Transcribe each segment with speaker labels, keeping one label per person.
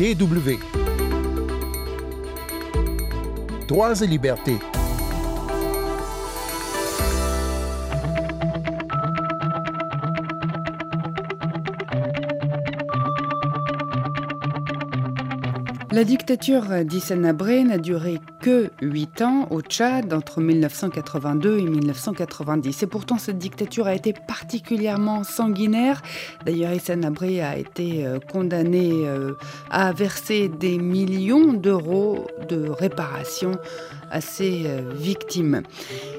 Speaker 1: DW. Droits et libertés.
Speaker 2: La dictature d'Hissène Habré n'a duré que 8 ans au Tchad entre 1982 et 1990. Et pourtant, cette dictature a été particulièrement sanguinaire. D'ailleurs, Hissène Habré a été euh, condamné euh, à verser des millions d'euros de réparation à ses euh, victimes.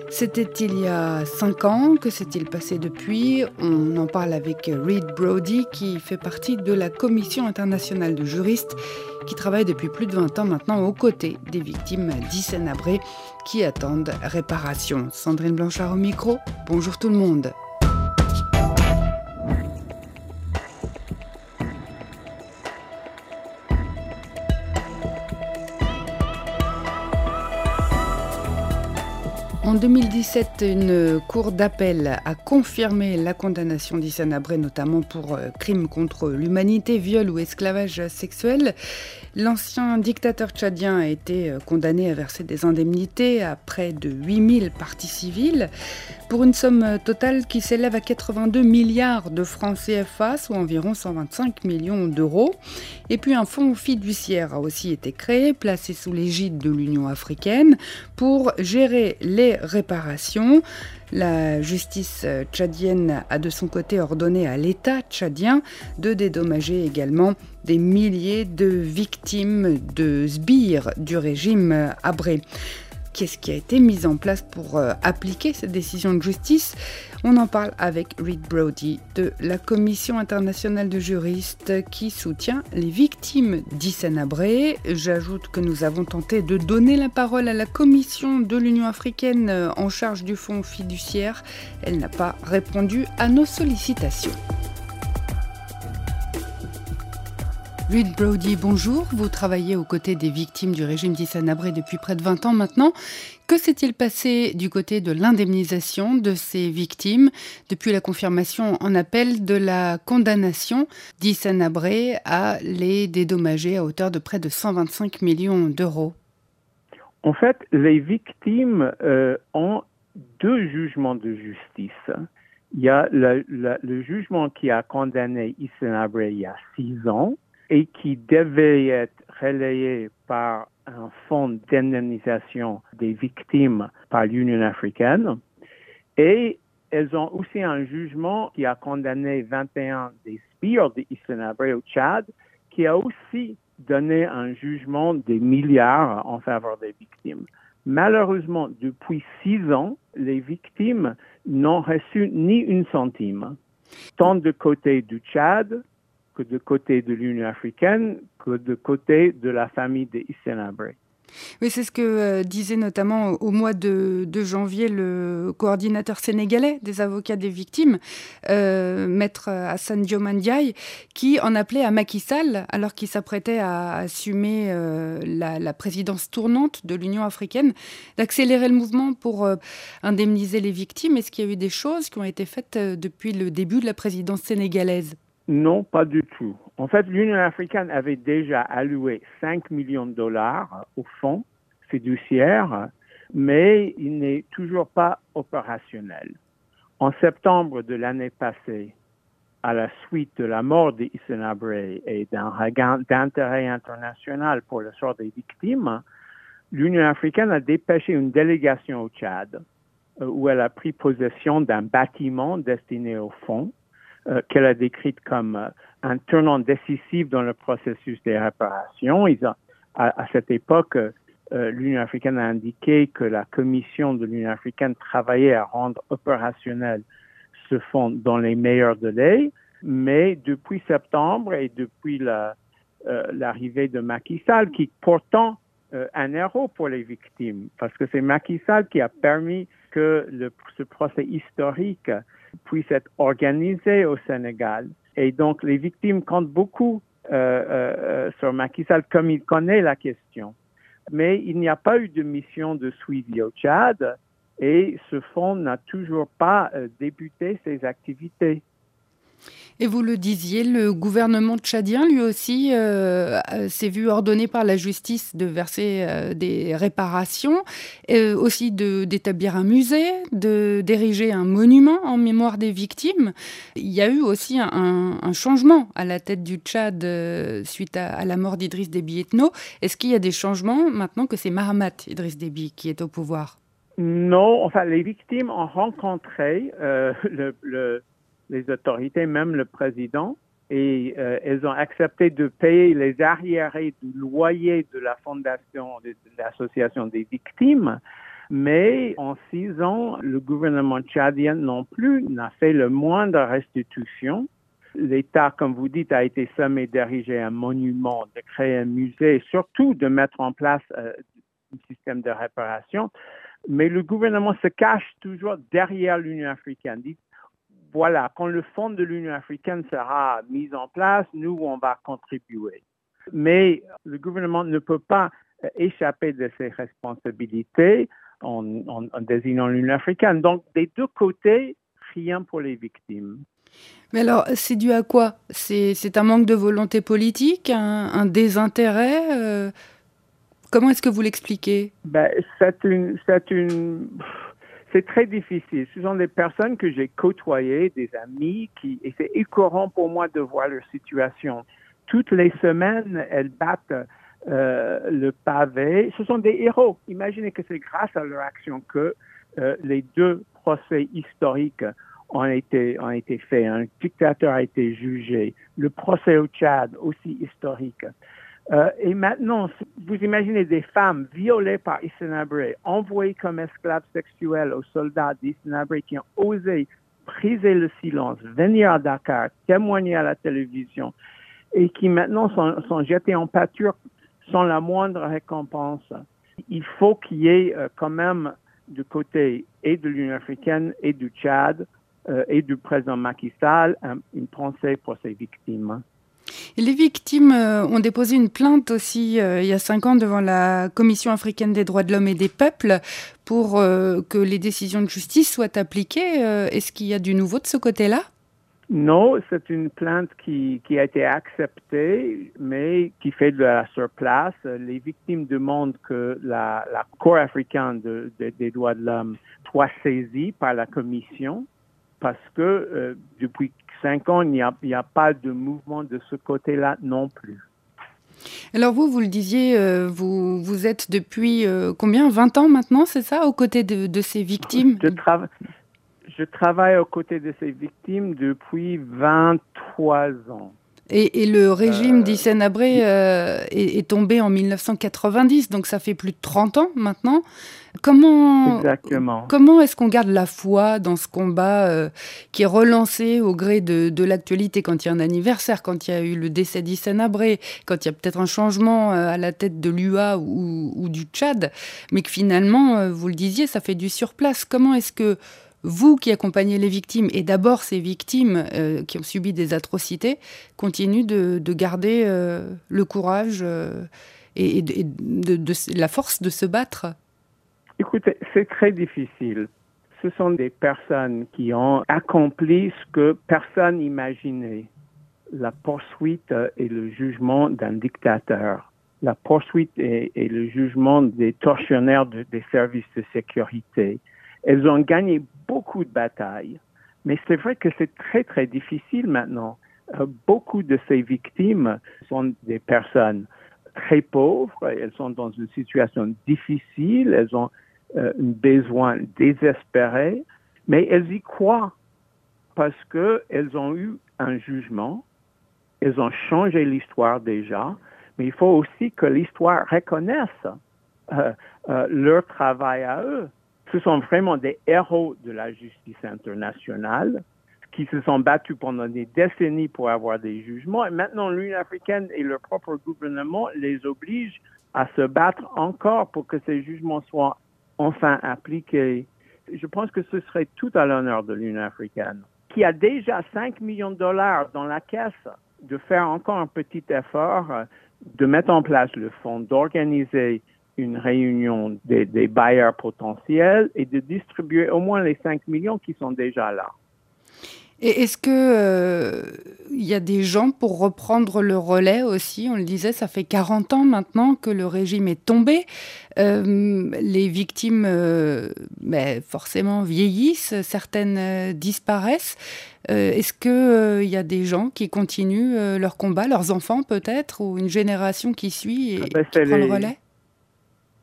Speaker 2: C'était il y a cinq ans, que s'est-il passé depuis? On en parle avec Reed Brody qui fait partie de la Commission internationale de juristes qui travaille depuis plus de 20 ans maintenant aux côtés des victimes d'Hissène Abré qui attendent réparation. Sandrine Blanchard au micro, bonjour tout le monde. En 2017, une cour d'appel a confirmé la condamnation d'Issane Abré, notamment pour euh, crimes contre l'humanité, viol ou esclavage sexuel. L'ancien dictateur tchadien a été euh, condamné à verser des indemnités à près de 8000 parties civiles pour une somme totale qui s'élève à 82 milliards de francs CFA, soit environ 125 millions d'euros. Et puis un fonds fiduciaire a aussi été créé, placé sous l'égide de l'Union africaine, pour gérer les réparations. La justice tchadienne a de son côté ordonné à l'État tchadien de dédommager également des milliers de victimes de sbires du régime abré. Qu'est-ce qui a été mis en place pour euh, appliquer cette décision de justice? On en parle avec Reed Brody de la Commission internationale de juristes qui soutient les victimes Abré. J'ajoute que nous avons tenté de donner la parole à la Commission de l'Union africaine euh, en charge du fonds fiduciaire. Elle n'a pas répondu à nos sollicitations. Reed Brody, bonjour. Vous travaillez aux côtés des victimes du régime d'Issanabré depuis près de 20 ans maintenant. Que s'est-il passé du côté de l'indemnisation de ces victimes depuis la confirmation en appel de la condamnation d'Issanabré à les dédommager à hauteur de près de 125 millions d'euros?
Speaker 3: En fait, les victimes euh, ont deux jugements de justice. Il y a le, jugement qui a condamné Issanabré il y a six ans et qui devait être relayé par un fonds d'indemnisation des victimes par l'Union africaine. Et elles ont aussi un jugement qui a condamné 21 des sbires de au Tchad, qui a aussi donné un jugement des milliards en faveur des victimes. Malheureusement, depuis six ans, les victimes n'ont reçu ni une centime, tant de côté du Tchad que de côté de l'Union africaine que de côté de la famille des Abré.
Speaker 2: Oui, c'est ce que euh, disait notamment au mois de, janvier le coordinateur sénégalais des avocats des victimes, euh, maître Hassan Diomandiaye, qui en appelait à Macky Sall, alors qu'il s'apprêtait à assumer euh, la, présidence tournante de l'Union africaine, d'accélérer le mouvement pour indemniser les victimes. Est-ce qu'il y a eu des choses qui ont été faites depuis le début de la présidence sénégalaise?
Speaker 3: Non, pas du tout. En fait, l'Union africaine avait déjà alloué 5 millions de dollars au fonds fiduciaire, mais il n'est toujours pas opérationnel. En septembre de l'année passée, à la suite de la mort d'Issène Abré et d'un regain d'intérêt international pour le sort des victimes, l'Union africaine a dépêché une délégation au Tchad euh, où elle a pris possession d'un bâtiment destiné au fonds euh, qu'elle a décrite comme euh, un tournant décisif dans le processus des réparations. à, cette époque, euh, l'Union africaine a indiqué que la commission de l'Union africaine travaillait à rendre opérationnel ce fonds dans les meilleurs délais, mais depuis septembre et depuis l'arrivée de Macky Sall, qui pourtant un héros pour les victimes, parce que c'est Macky Sall qui a permis que ce procès historique puisse être organisé au Sénégal. Et donc, les victimes comptent beaucoup euh, euh, euh, sur Macky Sall comme il connaît la question. Mais il n'y a pas eu de mission de suivi au Tchad et ce fonds n'a toujours pas débuté ses activités.
Speaker 2: Et vous le disiez, le gouvernement tchadien, lui aussi, euh, s'est vu ordonner par la justice de verser euh, des réparations, aussi d'établir un musée, d'ériger un monument en mémoire des victimes. Il y a eu aussi un, changement à la tête du Tchad euh, suite à, la mort d'Idriss Déby Etno. Est-ce qu'il y a des changements maintenant que c'est Mahamat Idriss Déby qui est au pouvoir?
Speaker 3: Non, enfin, les victimes ont rencontré le les autorités, même le président, et euh, elles ont accepté de payer les arriérés du loyer de la fondation de, l'association des victimes. Mais en six ans, le gouvernement tchadien non plus n'a fait le moindre restitution. L'État, comme vous dites, a été sommé d'ériger un monument, de créer un musée, surtout de mettre en place euh, un système de réparation. Mais le gouvernement se cache toujours derrière l'Union africaine voilà, quand le fonds de l'Union africaine sera mis en place, nous, on va contribuer. Mais le gouvernement ne peut pas échapper de ses responsabilités en, désignant l'Union africaine. Donc, des deux côtés, rien pour les victimes.
Speaker 2: Mais alors, c'est dû à quoi? C'est un manque de volonté politique, un, désintérêt euh? Comment est-ce que vous l'expliquez?
Speaker 3: Ben, C'est une, une, c'est très difficile. Ce sont des personnes que j'ai côtoyées, des amis, qui, et c'est écœurant pour moi de voir leur situation. Toutes les semaines, elles battent euh, le pavé. Ce sont des héros. Imaginez que c'est grâce à leur action que euh, les deux procès historiques ont été, ont été faits. Un dictateur a été jugé. Le procès au Tchad, aussi historique. Euh, et maintenant, vous imaginez des femmes violées par Issenabré, envoyées comme esclaves sexuelles aux soldats d'Issenabré qui ont osé briser le silence, venir à Dakar, témoigner à la télévision et qui maintenant sont, sont jetées en pâture sans la moindre récompense. Il faut qu'il y ait euh, quand même du côté et de l'Union africaine et du Tchad euh, et du président Macky Sall une pensée pour ces victimes
Speaker 2: les victimes euh, ont déposé une plainte aussi euh, il y a cinq ans devant la Commission africaine des droits de l'homme et des peuples pour euh, que les décisions de justice soient appliquées. Est-ce qu'il y a du nouveau de ce côté-là?
Speaker 3: Non, c'est une plainte qui, a été acceptée, mais qui fait de la surplace. Les victimes demandent que la, Cour africaine des droits de l'homme soit saisie par la Commission parce que depuis cinq ans, il n'y a, a, pas de mouvement de ce côté-là non plus.
Speaker 2: Alors vous, vous le disiez, euh, vous, vous êtes depuis euh, combien? 20 ans maintenant, c'est ça, aux côtés de, de ces victimes?
Speaker 3: Je, je travaille aux côtés de ces victimes depuis 23 ans.
Speaker 2: Et, le régime euh, Abré euh, est, tombé en 1990, donc ça fait plus de 30 ans maintenant. Comment,
Speaker 3: Exactement.
Speaker 2: comment est-ce qu'on garde la foi dans ce combat euh, qui est relancé au gré de, l'actualité quand il y a un anniversaire, quand il y a eu le décès d'Hissène Abré, quand il y a peut-être un changement à la tête de l'UA ou, ou, du Tchad, mais que finalement, vous le disiez, ça fait du surplace. Comment est-ce que vous qui accompagnez les victimes, et d'abord ces victimes euh, qui ont subi des atrocités, continuent de, garder euh, le courage euh, et, la force de se battre
Speaker 3: Écoutez, c'est très difficile. Ce sont des personnes qui ont accompli ce que personne n'imaginait. La poursuite et le jugement d'un dictateur. La poursuite et, le jugement des tortionnaires des services de sécurité. Elles ont gagné beaucoup de batailles, mais c'est vrai que c'est très, très difficile maintenant. Euh, beaucoup de ces victimes sont des personnes très pauvres, elles sont dans une situation difficile, elles ont euh, un besoin désespéré, mais elles y croient parce qu'elles ont eu un jugement, elles ont changé l'histoire déjà, mais il faut aussi que l'histoire reconnaisse euh, leur travail à eux. Ce sont vraiment des héros de la justice internationale qui se sont battus pendant des décennies pour avoir des jugements. Et maintenant, l'Union africaine et leur propre gouvernement les obligent à se battre encore pour que ces jugements soient enfin appliqués. Je pense que ce serait tout à l'honneur de l'Union africaine, qui a déjà 5 millions de dollars dans la caisse, de faire encore un petit effort, de mettre en place le fonds, d'organiser une réunion des, bailleurs potentiels et de distribuer au moins les 5 millions qui sont déjà là.
Speaker 2: Et est-ce que euh, y a des gens pour reprendre le relais aussi? On le disait, ça fait 40 ans maintenant que le régime est tombé. Euh, les victimes, euh, ben, forcément, vieillissent, certaines disparaissent. est-ce qu'il y a des gens qui continuent leur combat, leurs enfants peut-être, ou une génération qui suit et ah ben, qui prend le relais?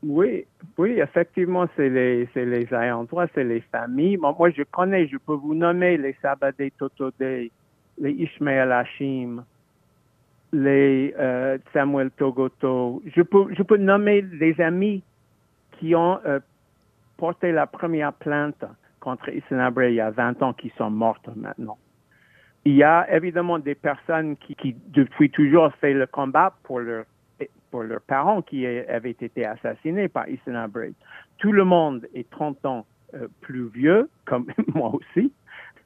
Speaker 3: Oui, oui, effectivement, c'est les, c'est les droit, c'est les familles. moi, je connais, je peux vous nommer les Sabadé Totodé, les Ishmael Hashim, les euh, Samuel Togoto. Je peux, je peux nommer des amis qui ont euh, porté la première plainte contre Issenabre il y a 20 ans qui sont mortes maintenant. Il y a évidemment des personnes qui, qui depuis toujours fait le combat pour leur pour leurs parents qui avaient été assassinés par Isna Braid. Tout le monde est 30 ans euh, plus vieux, comme moi aussi,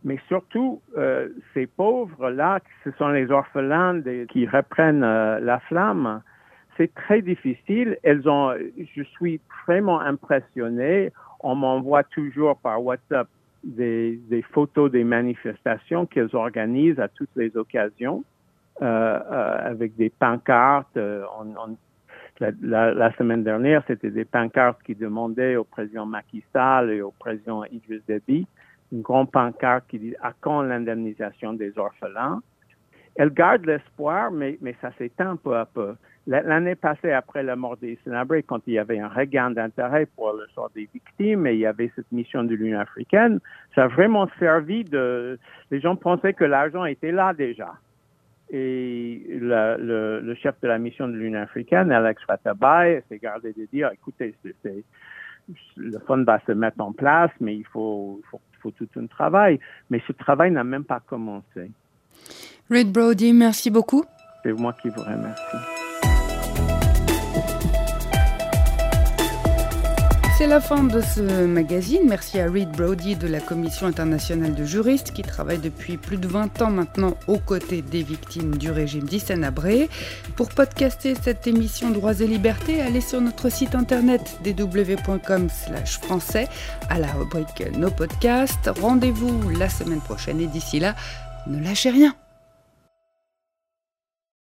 Speaker 3: mais surtout, euh, ces pauvres-là, ce sont les orphelins qui reprennent euh, la flamme. C'est très difficile. Elles ont, je suis vraiment impressionné. On m'envoie toujours par WhatsApp des photos des manifestations qu'elles organisent à toutes les occasions. Euh, euh, avec des pancartes. Euh, la, semaine dernière, c'était des pancartes qui demandaient au président Macky Sall et au président Idriss Déby une grande pancarte qui dit à quand l'indemnisation des orphelins. Elle garde l'espoir, mais, mais ça s'éteint peu à peu. L'année passée, après la mort des Sénabrés, quand il y avait un regain d'intérêt pour le sort des victimes et il y avait cette mission de l'Union africaine, ça a vraiment servi de... Les gens pensaient que l'argent était là déjà. Et le, chef de la mission de l'Union africaine, Alex Ratabay, s'est gardé de dire, écoutez, le fonds va se mettre en place, mais il faut, faut, faut tout un travail. Mais ce travail n'a même pas commencé.
Speaker 2: Reed Brody, merci beaucoup.
Speaker 3: C'est moi qui vous remercie.
Speaker 2: C'est la fin de ce magazine. Merci à Reed Brody de la Commission internationale de juristes qui travaille depuis plus de 20 ans maintenant aux côtés des victimes du régime d'Hissène Abré. Pour podcaster cette émission Droits et Libertés, allez sur notre site internet www.com français à la rubrique Nos podcasts. Rendez-vous la semaine prochaine et d'ici là, ne lâchez rien.